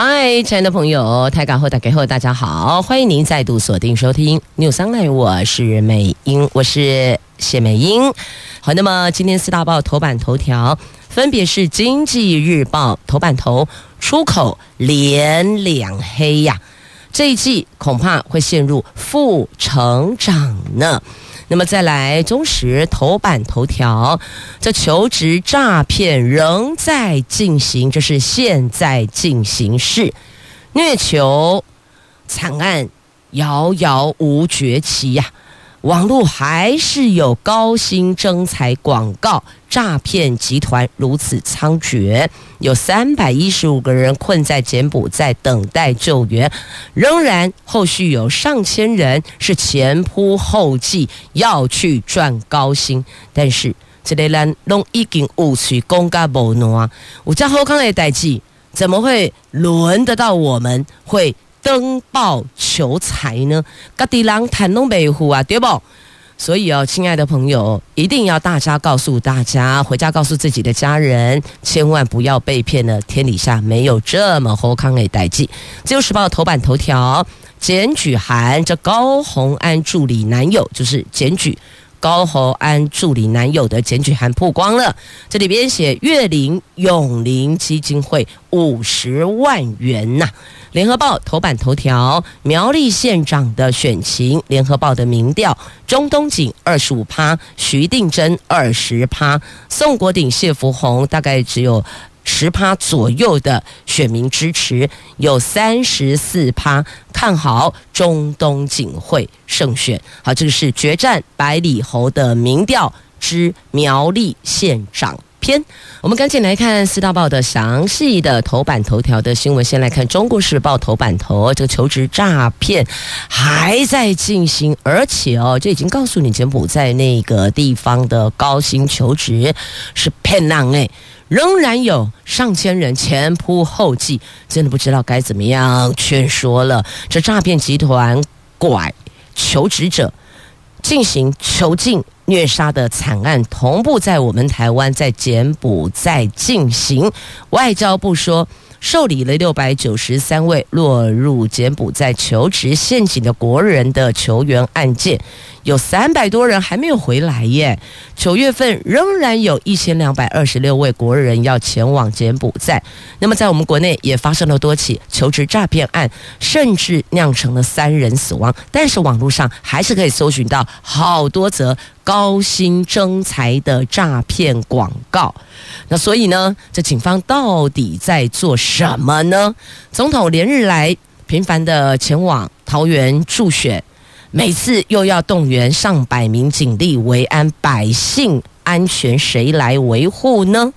嗨，亲爱的朋友，台港后打给后，大家好，欢迎您再度锁定收听 News Online，我是美英，我是谢美英。好，那么今天四大报头版头条分别是《经济日报》头版头，出口连两黑呀，这一季恐怕会陷入负成长呢。那么再来，中时头版头条，这求职诈骗仍在进行，这是现在进行式，虐囚惨案遥遥无绝期呀。网络还是有高薪征才广告，诈骗集团如此猖獗，有三百一十五个人困在柬埔寨等待救援，仍然后续有上千人是前仆后继要去赚高薪，但是这类人都已经误取公家无奈，我家后康的代志怎么会轮得到我们？会？登报求财呢？各地人谈拢袂赴啊，对不？所以哦，亲爱的朋友，一定要大家告诉大家，回家告诉自己的家人，千万不要被骗了。天底下没有这么好康的代志。自由时报头版头条，检举函这高虹安助理男友就是检举。高侯安助理男友的检举函曝光了，这里边写月领永龄基金会五十万元呐、联合报头版头条：苗栗县长的选情，联合报的民调，钟东锦二十五趴，徐定祯二十趴，宋国鼎、谢福弘大概只有。十趴左右的选民支持，有三十四趴看好中东锦会胜选。好，这个是决战百里侯的民调之苗栗县长篇。我们赶紧来看四大报的详细的头版头条的新闻。先来看《中国时报》头版头，这个求职诈骗还在进行，而且哦，这已经告诉你，柬埔寨那个地方的高薪求职是骗人哎。仍然有上千人前仆后继，真的不知道该怎么样劝说了。这诈骗集团拐求职者进行囚禁虐杀的惨案，同步在我们台湾在柬埔寨进行。外交部说，受理了六百九十三位落入柬埔寨求职陷阱的国人的求援案件。有三百多人还没有回来耶。九月份仍然有一千两百二十六位国人要前往柬埔寨。那么在我们国内也发生了多起求职诈骗案，甚至酿成了三人死亡。但是网络上还是可以搜寻到好多则高薪征才的诈骗广告。那所以呢，这警方到底在做什么呢？总统连日来频繁的前往桃园助选。每次又要动员上百名警力维安，百姓安全谁来维护呢？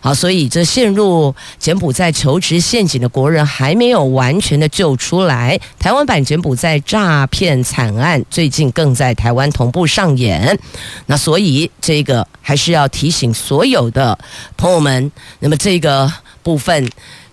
好，所以这陷入柬埔寨求职陷阱的国人还没有完全的救出来。台湾版柬埔寨诈骗惨案最近更在台湾同步上演。那所以这个还是要提醒所有的朋友们，那么这个部分。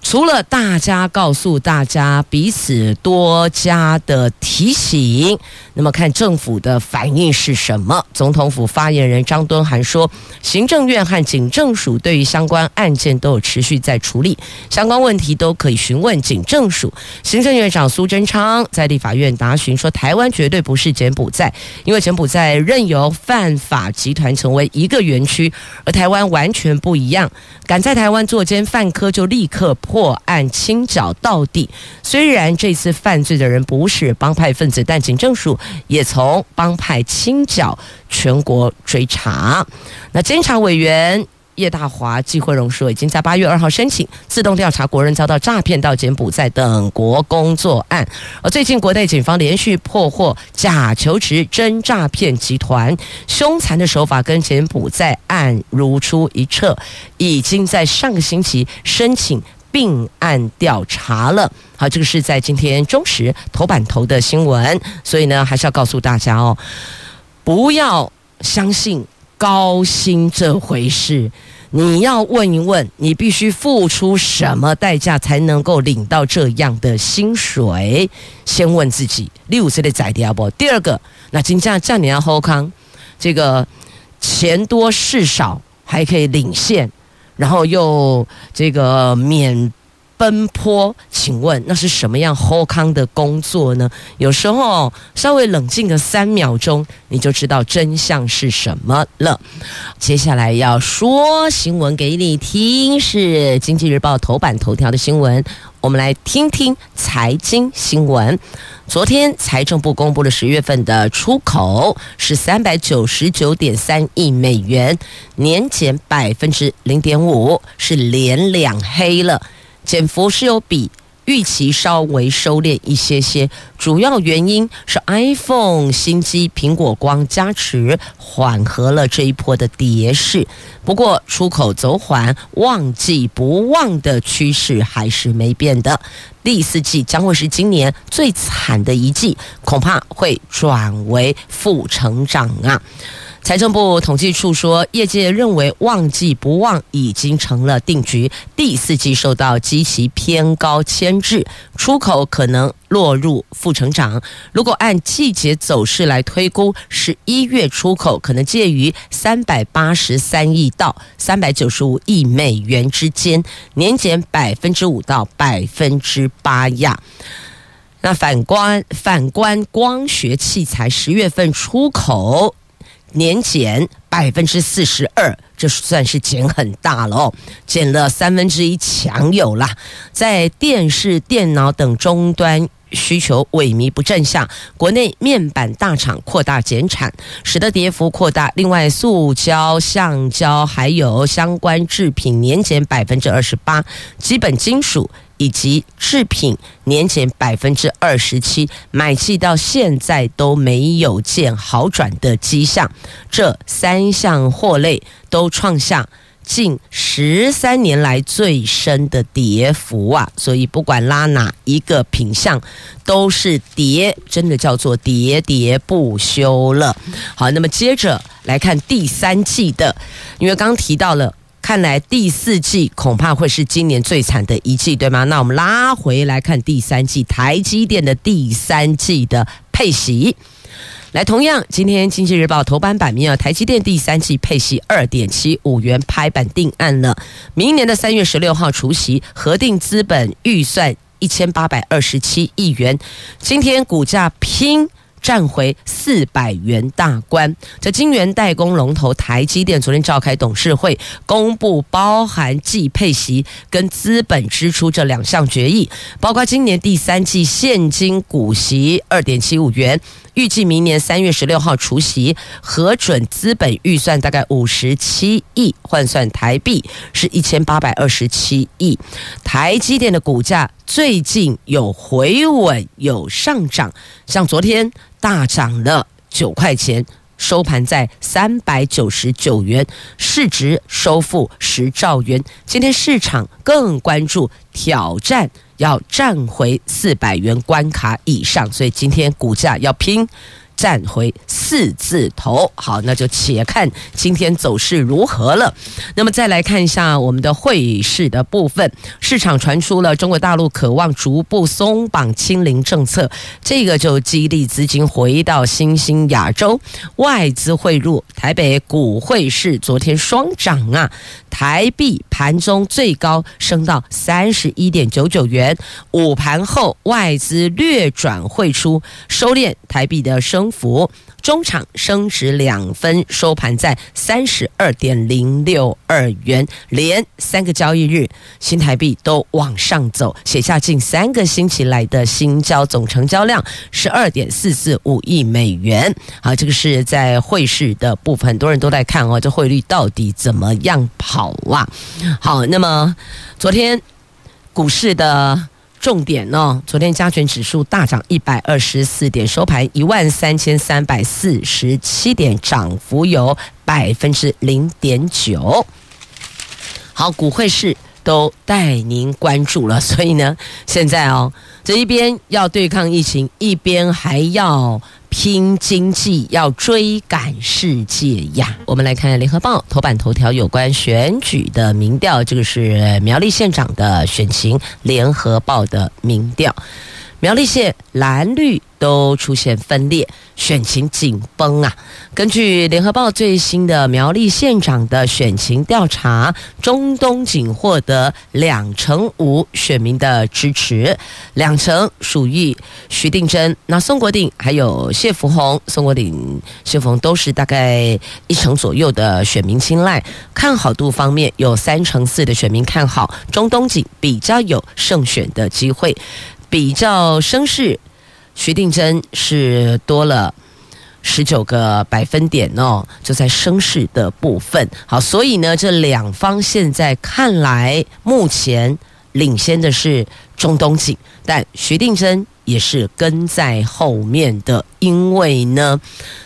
除了大家告诉大家，彼此多加的提醒，那么看政府的反应是什么？总统府发言人张敦涵说，行政院和警政署对于相关案件都有持续在处理，相关问题都可以询问警政署。行政院长苏贞昌在立法院答询说，台湾绝对不是柬埔寨，因为柬埔寨任由犯法集团成为一个园区，而台湾完全不一样，敢在台湾作奸犯科就立刻破。案清剿到底。虽然这次犯罪的人不是帮派分子，但警政署也从帮派清剿全国追查。那监察委员叶大华、纪慧荣说，已经在八月二号申请自动调查国人遭到诈骗到柬埔寨等国工作案。而最近国内警方连续破获假求职真诈骗集团，凶残的手法跟柬埔寨案如出一辙，已经在上个星期申请。并案调查了，好，这个是在今天中时头版头的新闻，所以呢，还是要告诉大家哦，不要相信高薪这回事。你要问一问，你必须付出什么代价才能够领到这样的薪水？先问自己，六岁的宰掉不？第二个，那金价这样你要后康，这个钱多事少还可以领现，然后又这个免。奔波，请问那是什么样 h o 康的工作呢？有时候稍微冷静个三秒钟，你就知道真相是什么了。接下来要说新闻给你听，是《经济日报》头版头条的新闻。我们来听听财经新闻。昨天财政部公布了十月份的出口是三百九十九点三亿美元，年减百分之零点五，是连两黑了。减幅是有比预期稍微收敛一些些，主要原因是 iPhone 新机苹果光加持，缓和了这一波的跌势。不过出口走缓，旺季不旺的趋势还是没变的。第四季将会是今年最惨的一季，恐怕会转为负成长啊。财政部统计处说，业界认为旺季不旺已经成了定局，第四季受到基期偏高牵制，出口可能落入负成长。如果按季节走势来推估，十一月出口可能介于三百八十三亿到三百九十五亿美元之间，年减百分之五到百分之八呀。那反观反观光学器材，十月份出口。年减百分之四十二，这算是减很大了哦，减了三分之一强有啦。在电视、电脑等终端需求萎靡不振下，国内面板大厂扩大减产，使得跌幅扩大。另外，塑胶、橡胶还有相关制品年减百分之二十八，基本金属。以及制品年减百分之二十七，买气到现在都没有见好转的迹象，这三项货类都创下近十三年来最深的跌幅啊！所以不管拉哪一个品项，都是跌，真的叫做喋喋不休了。好，那么接着来看第三季的，因为刚提到了。看来第四季恐怕会是今年最惨的一季，对吗？那我们拉回来看第三季，台积电的第三季的配息。来，同样今天《经济日报》头版版面啊，台积电第三季配息二点七五元拍板定案了，明年的三月十六号除息，核定资本预算一千八百二十七亿元。今天股价拼。站回四百元大关。这晶圆代工龙头台积电昨天召开董事会，公布包含季配息跟资本支出这两项决议，包括今年第三季现金股息二点七五元。预计明年三月十六号除夕，核准资本预算大概五十七亿，换算台币是一千八百二十七亿。台积电的股价最近有回稳，有上涨，像昨天大涨了九块钱，收盘在三百九十九元，市值收复十兆元。今天市场更关注挑战。要站回四百元关卡以上，所以今天股价要拼。站回四字头，好，那就且看今天走势如何了。那么再来看一下我们的汇市的部分，市场传出了中国大陆渴望逐步松绑清零政策，这个就激励资金回到新兴亚洲，外资汇入台北股汇市昨天双涨啊，台币盘中最高升到三十一点九九元，午盘后外资略转汇出，收敛台币的升。幅中场升值两分，收盘在三十二点零六二元，连三个交易日新台币都往上走，写下近三个星期来的新交总成交量十二点四四五亿美元。好，这个是在汇市的部分，很多人都在看哦，这汇率到底怎么样跑啊？好，那么昨天股市的。重点哦，昨天加权指数大涨一百二十四点，收盘一万三千三百四十七点，涨幅有百分之零点九。好，股汇市都带您关注了，所以呢，现在哦，这一边要对抗疫情，一边还要拼经济，要追赶世界呀！我们来看联合报头版头条有关选举的民调，这个是苗栗县长的选情，联合报的民调。苗栗县蓝绿都出现分裂，选情紧绷啊！根据联合报最新的苗栗县长的选情调查，钟东锦获得两成五选民的支持，两成属于徐定珍。那宋国鼎还有谢福弘，宋国鼎、谢福弘都是大概一成左右的选民青睐。看好度方面，有三成四的选民看好钟东锦比较有胜选的机会。比较声势，徐定祯是多了十九个百分点哦，就在声势的部分。好，所以呢，这两方现在看来，目前领先的是中东锦，但徐定祯也是跟在后面的，因为呢，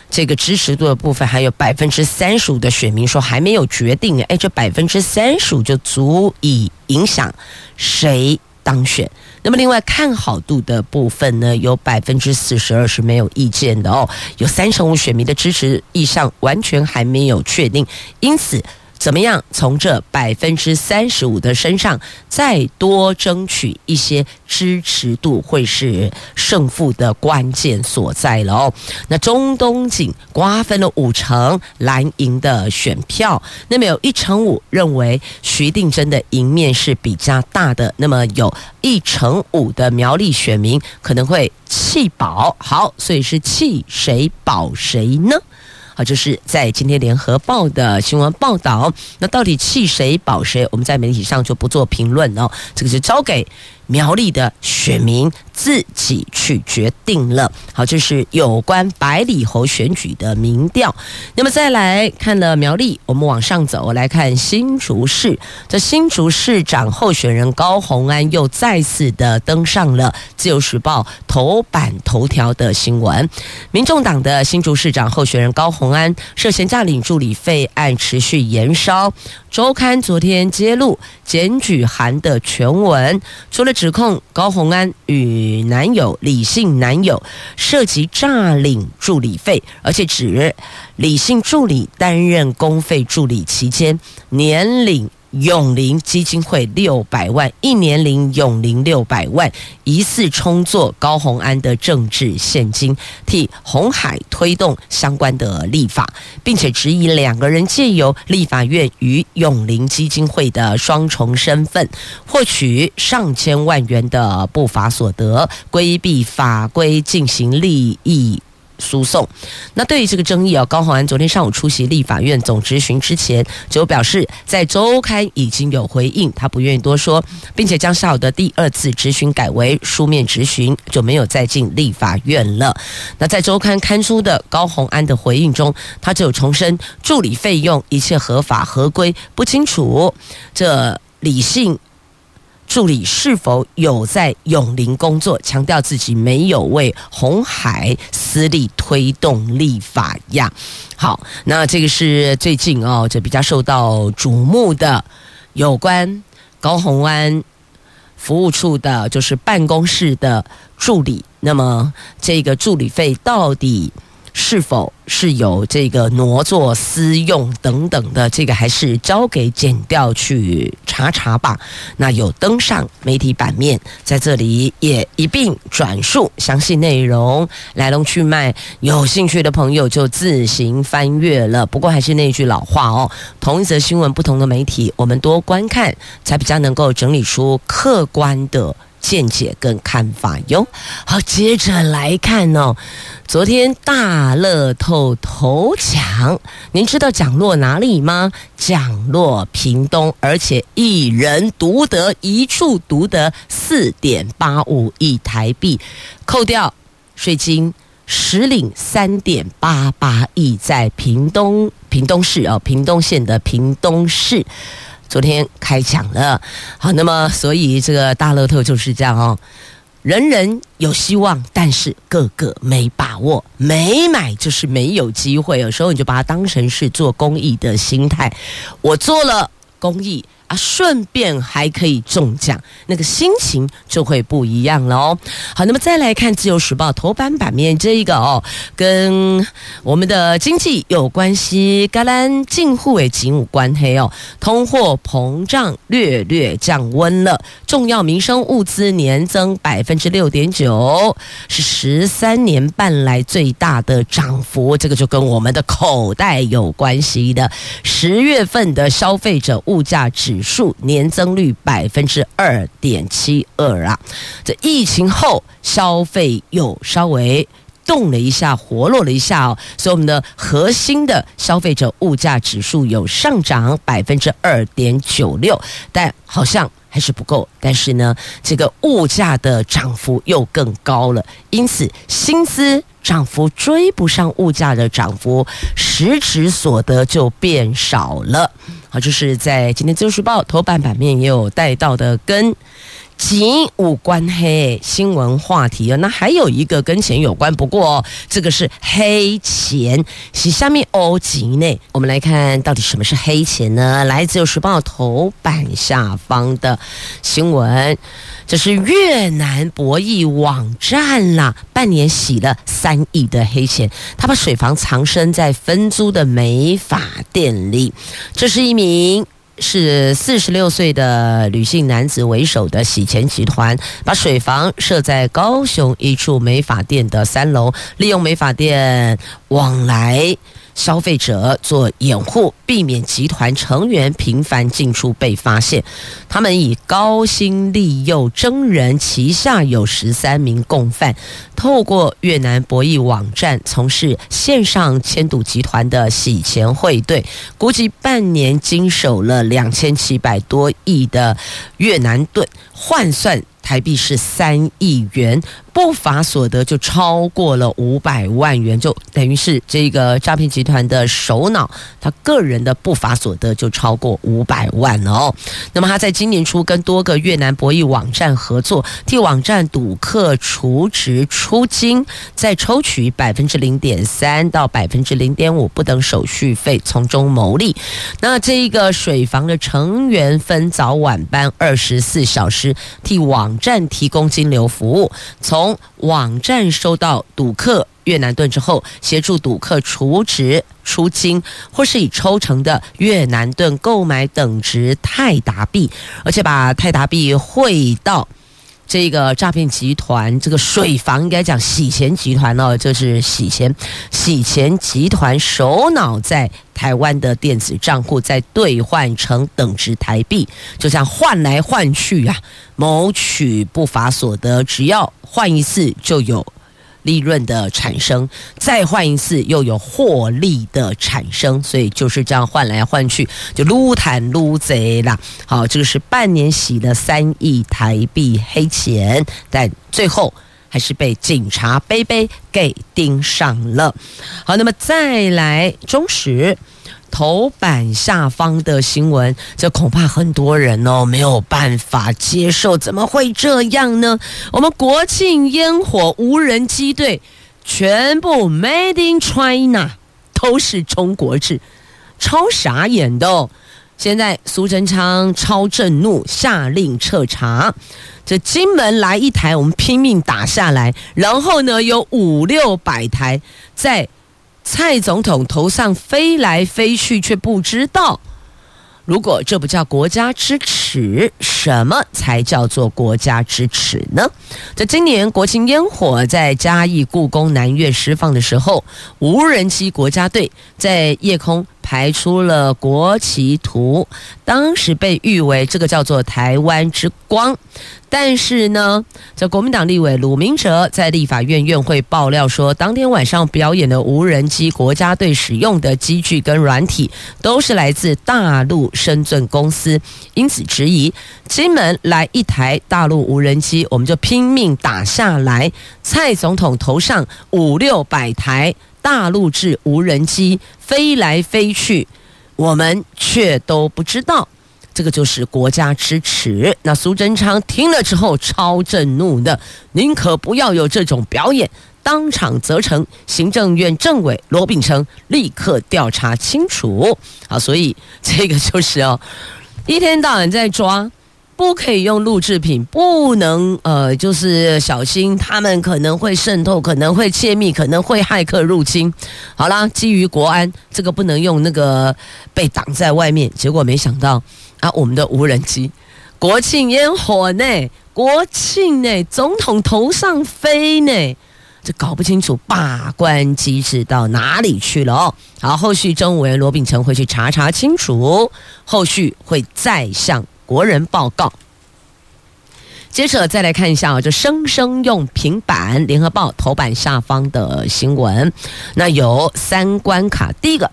这个支持度的部分还有百分之三十五的选民说还没有决定，哎，这百分之三十五就足以影响谁当选。那么，另外看好度的部分呢，有百分之四十二是没有意见的哦，有三成五选民的支持意向完全还没有确定，因此。怎么样从这百分之三十五的身上再多争取一些支持度，会是胜负的关键所在了哦。那中东锦瓜分了五成蓝营的选票，那么有一成五认为徐定真的赢面是比较大的，那么有一成五的苗栗选民可能会弃保。好，所以是弃谁保谁呢？好，就是在今天联合报的新闻报道。那到底气谁保谁？我们在媒体上就不做评论哦。这个是交给苗栗的选民自己去决定了。好，这是有关百里侯选举的民调。那么再来看了苗栗，我们往上走来看新竹市。这新竹市长候选人高虹安又再次的登上了自由时报头版头条的新闻。民众党的新竹市长候选人高虹安涉嫌诈领助理费案持续延烧。周刊昨天揭露检举函的全文，除了指控高红安与男友李姓男友涉及诈领助理费，而且指李姓助理担任公费助理期间年领。永龄基金会六百万，一年领永龄六百万，疑似充作高虹安的政治献金，替鸿海推动相关的立法，并且质疑两个人借由立法院与永龄基金会的双重身份，获取上千万元的不法所得，规避法规进行利益。诉讼。那对于这个争议啊，高虹安昨天上午出席立法院总质询之前，就表示在周刊已经有回应，他不愿意多说，并且将下午的第二次质询改为书面质询，就没有再进立法院了。那在周刊刊出的高虹安的回应中，他只有重申助理费用一切合法合规，不清楚这理性。助理是否有在永龄工作？强调自己没有为红海私利推动立法呀。好，那这个是最近哦，这比较受到瞩目的有关高虹安服务处的，就是办公室的助理。那么这个助理费到底是否是有这个挪作私用等等的？这个还是交给检调去查查吧。那有登上媒体版面，在这里也一并转述详细内容、来龙去脉。有兴趣的朋友就自行翻阅了。不过还是那句老话哦，同一则新闻，不同的媒体，我们多观看，才比较能够整理出客观的。见解跟看法哟。好，接着来看哦。昨天大乐透头奖，您知道奖落哪里吗？奖落屏东，而且一人独得，一处独得四点八五亿台币，扣掉税金，实领三点八八亿，在屏东屏东市哦，屏东县的屏东市。昨天开奖了，好，那么所以这个大乐透就是这样哦，人人有希望，但是个个没把握，没买就是没有机会。有时候你就把它当成是做公益的心态，我做了公益。啊，顺便还可以中奖，那个心情就会不一样了哦。好，那么再来看《自由时报》头版版面这一个哦，跟我们的经济有关系，甘蓝进户为景五关黑哦，通货膨胀略略降温了，重要民生物资年增百分之六点九，是十三年半来最大的涨幅，这个就跟我们的口袋有关系的。十月份的消费者物价指数年增率百分之二点七二啊，这疫情后消费又稍微动了一下，活络了一下哦，所以我们的核心的消费者物价指数有上涨百分之二点九六，但好像还是不够。但是呢，这个物价的涨幅又更高了，因此薪资涨幅追不上物价的涨幅，实质所得就变少了。好，就是在今天《自由时报》头版版面也有带到的，跟。钱无关黑新闻话题啊，那还有一个跟钱有关，不过这个是黑钱，是下面欧吉内。我们来看到底什么是黑钱呢？来自《自由时报》头版下方的新闻，这是越南博弈网站啦，半年洗了三亿的黑钱，他把水房藏身在分租的美发店里，这是一名。是四十六岁的女性男子为首的洗钱集团，把水房设在高雄一处美发店的三楼，利用美发店往来消费者做掩护，避免集团成员频繁进出被发现。他们以高薪利诱征人，旗下有十三名共犯。透过越南博弈网站从事线上签赌集团的洗钱汇兑，估计半年经手了两千七百多亿的越南盾，换算台币是三亿元，不法所得就超过了五百万元，就等于是这个诈骗集团的首脑，他个人的不法所得就超过五百万哦。那么他在今年初跟多个越南博弈网站合作，替网站赌客储值出金，再抽取百分之零点三到百分之零点五不等手续费，从中牟利。那这一个水房的成员分早晚班，二十四小时替网站提供金流服务，从从网站收到赌客越南盾之后，协助赌客储值出金，或是以抽成的越南盾购买等值泰达币，而且把泰达币汇到。这个诈骗集团，这个水房应该讲洗钱集团哦，就是洗钱洗钱集团首脑在台湾的电子账户，在兑换成等值台币，就像换来换去啊，谋取不法所得，只要换一次就有。利润的产生，再换一次又有获利的产生，所以就是这样换来换去，就撸坦撸贼啦。好，这个是半年洗了三亿台币黑钱，但最后还是被警察杯杯给盯上了。好，那么再来中实。头版下方的新闻，这恐怕很多人哦没有办法接受，怎么会这样呢？我们国庆烟火无人机队全部 Made in China，都是中国制，超傻眼的哦。现在苏贞昌超震怒，下令彻查。这金门来一台，我们拼命打下来，然后呢，有五六百台在。蔡总统头上飞来飞去，却不知道，如果这不叫国家之耻，什么才叫做国家之耻呢？在今年国庆烟火在嘉义故宫南岳释放的时候，无人机国家队在夜空排出了国旗图，当时被誉为这个叫做台湾之光。但是呢，这国民党立委鲁明哲在立法院院会爆料说，当天晚上表演的无人机国家队使用的机具跟软体都是来自大陆深圳公司，因此质疑金门来一台大陆无人机，我们就拼命打下来。蔡总统头上五六百台大陆制无人机飞来飞去，我们却都不知道。这个就是国家支持。那苏贞昌听了之后超震怒的，宁可不要有这种表演，当场责成行政院政委罗秉成立刻调查清楚。好，所以这个就是哦，一天到晚在抓。不可以用录制品，不能呃，就是小心他们可能会渗透，可能会窃密，可能会骇客入侵。好啦，基于国安，这个不能用那个被挡在外面。结果没想到啊，我们的无人机，国庆烟火呢，国庆呢，总统头上飞呢，这搞不清楚把关机制到哪里去了哦。好，后续政务委员罗秉成会去查查清楚，后续会再向。国人报告。接着再来看一下啊，就生生用平板，联合报头版下方的新闻，那有三关卡：第一个，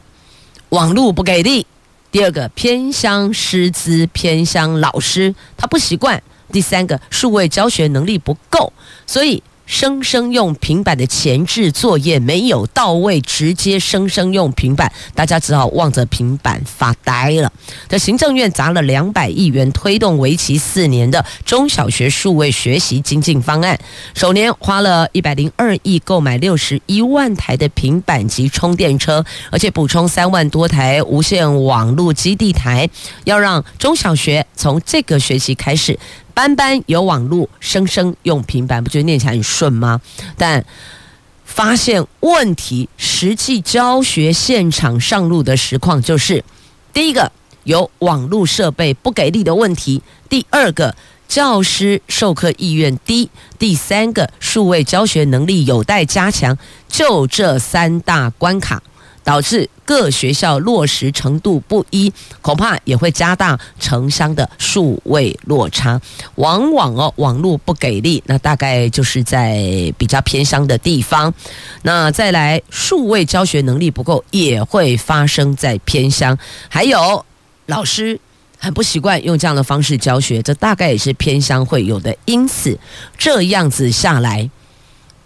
网络不给力；第二个，偏乡师资偏乡老师他不习惯；第三个，数位教学能力不够，所以。生生用平板的前置作业没有到位，直接生生用平板，大家只好望着平板发呆了。这行政院砸了两百亿元，推动为期四年的中小学数位学习精进方案，首年花了一百零二亿购买六十一万台的平板及充电车，而且补充三万多台无线网络基地台，要让中小学从这个学期开始。班班有网路，生生用平板，不觉得念起来很顺吗？但发现问题，实际教学现场上路的实况就是：第一个有网路设备不给力的问题；第二个教师授课意愿低；第三个数位教学能力有待加强。就这三大关卡。导致各学校落实程度不一，恐怕也会加大城乡的数位落差。往往哦，网络不给力，那大概就是在比较偏乡的地方。那再来，数位教学能力不够，也会发生在偏乡。还有老师很不习惯用这样的方式教学，这大概也是偏乡会有的。因此，这样子下来。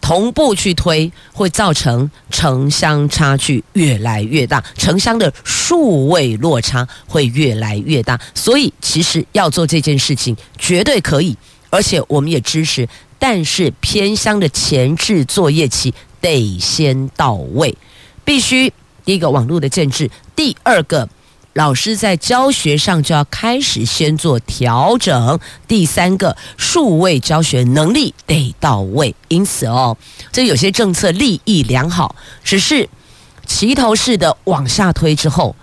同步去推，会造成城乡差距越来越大，城乡的数位落差会越来越大。所以，其实要做这件事情绝对可以，而且我们也支持。但是，偏乡的前置作业期得先到位，必须第一个网络的建置，第二个。老师在教学上就要开始先做调整。第三个，数位教学能力得到位。因此哦，这有些政策利益良好，只是齐头式的往下推之后，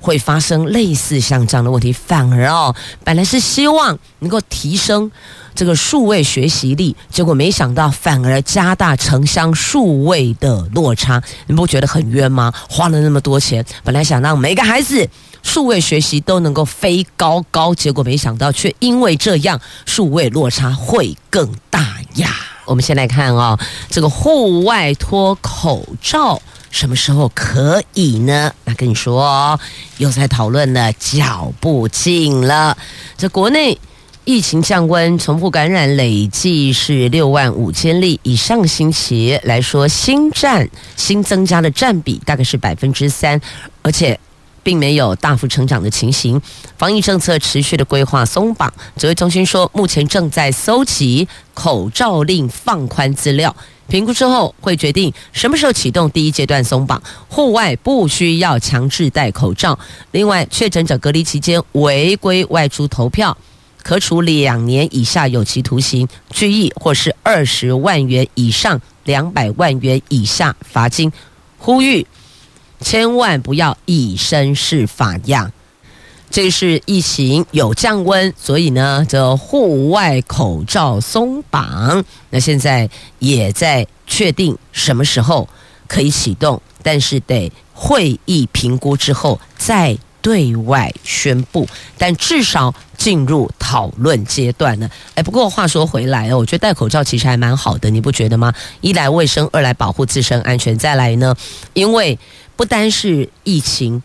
会发生类似像这样的问题。反而哦，本来是希望能够提升这个数位学习力，结果没想到反而加大城乡数位的落差。你不觉得很冤吗？花了那么多钱，本来想让每个孩子。数位学习都能够飞高高，结果没想到，却因为这样，数位落差会更大呀。我们先来看哦，这个户外脱口罩什么时候可以呢？那跟你说哦，又在讨论了，脚步近了。这国内疫情降温，重复感染累计是六万五千例，以上星期来说，新占新增加的占比大概是百分之三，而且。并没有大幅成长的情形，防疫政策持续的规划松绑。指挥中心说，目前正在搜集口罩令放宽资料，评估之后会决定什么时候启动第一阶段松绑。户外不需要强制戴口罩。另外，确诊者隔离期间违规外出投票，可处两年以下有期徒刑、拘役，或是二十万元以上两百万元以下罚金。呼吁。千万不要以身试法呀！这是疫情有降温，所以呢，这户外口罩松绑，那现在也在确定什么时候可以启动，但是得会议评估之后再对外宣布，但至少进入讨论阶段了。哎，不过话说回来哦，我觉得戴口罩其实还蛮好的，你不觉得吗？一来卫生，二来保护自身安全，再来呢，因为。不单是疫情，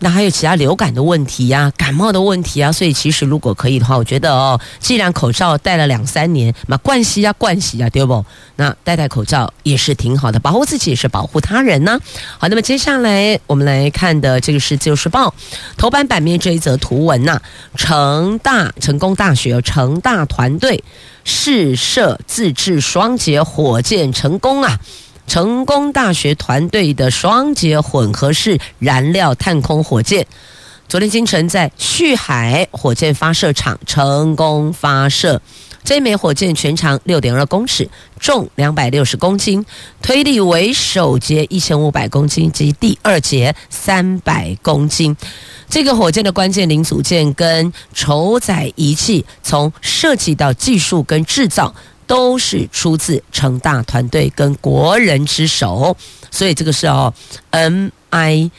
那还有其他流感的问题呀、感冒的问题啊。所以其实如果可以的话，我觉得哦，既然口罩戴了两三年，嘛惯习啊惯习啊，对不？那戴戴口罩也是挺好的，保护自己也是保护他人呢、好，那么接下来我们来看的这个是《自由时报》头版版面这一则图文呐、成大成功大学成大团队试射自制双节火箭成功啊！成功大学团队的双节混合式燃料探空火箭，昨天清晨在旭海火箭发射场成功发射。这枚火箭全长六点二公尺，重两百六十公斤，推力为首节一千五百公斤及第二节三百公斤。这个火箭的关键零组件跟筹载仪器，从设计到技术跟制造，都是出自成大团队跟国人之手。所以这个是哦，MIT。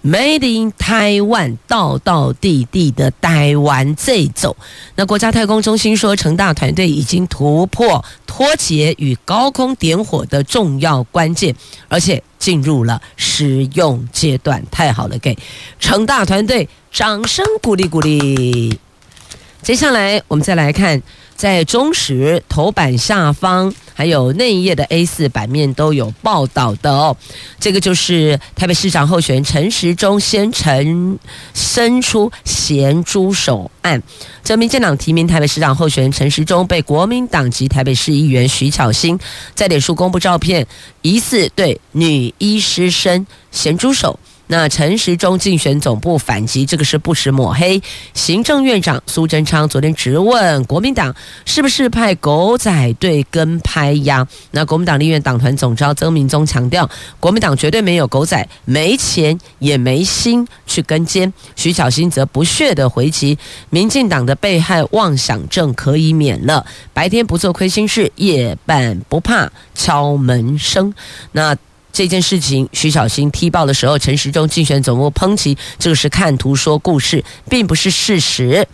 Made in Taiwan，道道地地的台湾这走。那国家太空中心说，成大团队已经突破脱节与高空点火的重要关键，而且进入了实用阶段。太好了，给成大团队掌声鼓励鼓励。接下来我们再来看。在中时头版下方，还有内页的 A 四版面都有报道的哦。这个就是台北市长候选人陈时中先陈伸出咸猪手案。这民进党提名台北市长候选人陈时中，被国民党籍台北市议员徐巧芯在脸书公布照片，疑似对女医师伸咸猪手。那陈时中竞选总部反击，这个是不实抹黑。行政院长苏贞昌昨天直问国民党是不是派狗仔队跟拍呀？那国民党立院党团总召曾铭宗强调，国民党绝对没有狗仔，没钱也没心去跟监。徐巧芯则不屑地回击，民进党的被害妄想症可以免了，白天不做亏心事，夜半不怕敲门声。那。这件事情，徐小新踢爆的时候，陈时中竞选总部抨击这个是看图说故事，并不是事实。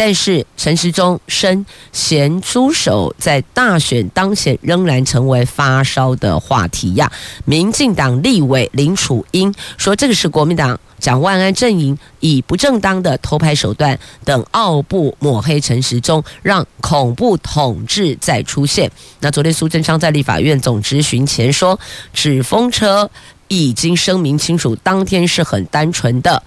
但是陈时中伸咸猪手，在大选当前仍然成为发烧的话题呀。民进党立委林楚英说：“这个是国民党。”蒋万安阵营以不正当的偷拍手段等奥布抹黑陈时中，让恐怖统治再出现。那昨天苏贞昌在立法院总质询前说，纸风车。已经声明清楚，当天是很单纯的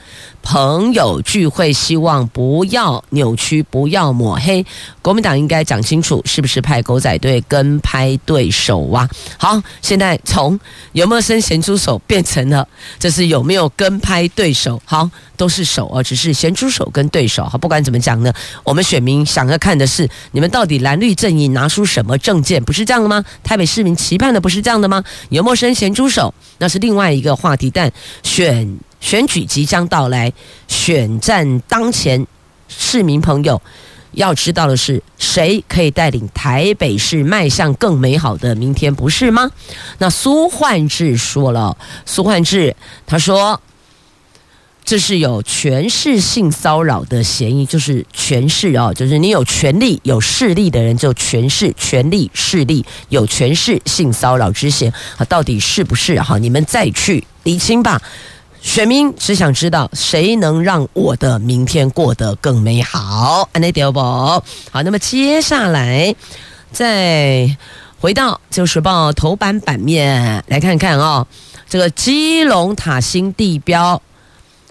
朋友聚会，希望不要扭曲，不要抹黑。国民党应该讲清楚，是不是派狗仔队跟拍对手啊？好，现在从有没有伸咸猪手变成了这是有没有跟拍对手？好，都是手哦，只是咸猪手跟对手。好，不管怎么讲呢，我们选民想要看的是你们到底蓝绿阵营拿出什么政见？不是这样的吗？台北市民期盼的不是这样的吗？有没有伸咸猪手？那是。另外一个话题，但选选举即将到来，选战当前，市民朋友要知道的是，谁可以带领台北市迈向更美好的明天，不是吗？那苏焕智说了，苏焕智他说。这是有权势性骚扰的嫌疑，就是权势哦，就是你有权力、有势力的人就权势、权力、势力有权势性骚扰之嫌啊，到底是不是？哈，你们再去厘清吧。选民只想知道谁能让我的明天过得更美好。安内迪不？好，那么接下来再回到《旧时报》头版版面来看看哦，这个基隆塔新地标。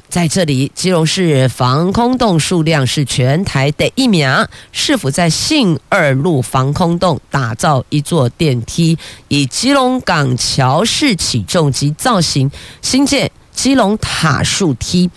在这里，基隆市防空洞数量是全台第一名。是否在信二路防空洞打造一座电梯，以基隆港桥式起重机造型，新建基隆塔树梯。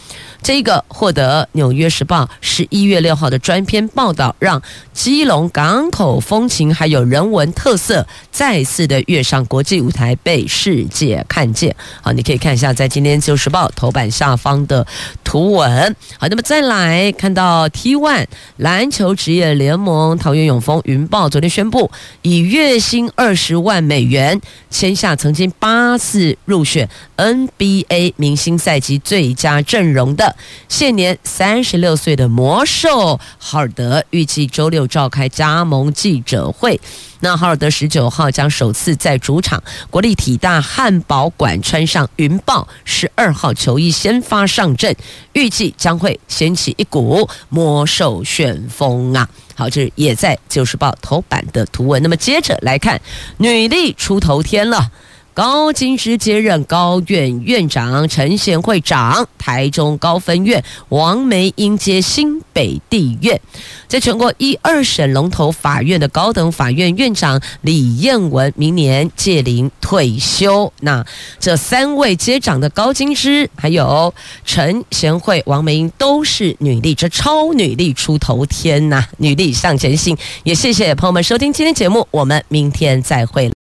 这个获得《纽约时报》十一月六号的专篇报道，让基隆港口风情还有人文特色再次的跃上国际舞台，被世界看见。好，你可以看一下在今天《旧时报》头版下方的图文。好，那么再来看到 T1 篮球职业联盟桃园永丰云豹昨天宣布，以月薪二十万美元签下曾经八次入选 NBA 明星赛季最佳阵容的。现年三十六岁的魔兽哈尔德预计周六召开加盟记者会。那哈尔德十九号将首次在主场国立体大汉堡馆穿上云豹十二号球衣先发上阵，预计将会掀起一股魔兽旋风啊！好，这也在《旧时报》头版的图文。那么接着来看，女力出头天了。高金枝接任高院院长，陈贤会长台中高分院，王梅英接新北地院。在全国一二审龙头法院的高等法院院长李彦文明年届龄退休。那这三位接掌的高金枝，还有陈贤惠、王梅英都是女力，这超女力出头天呐！女力向前行。也谢谢朋友们收听今天节目，我们明天再会。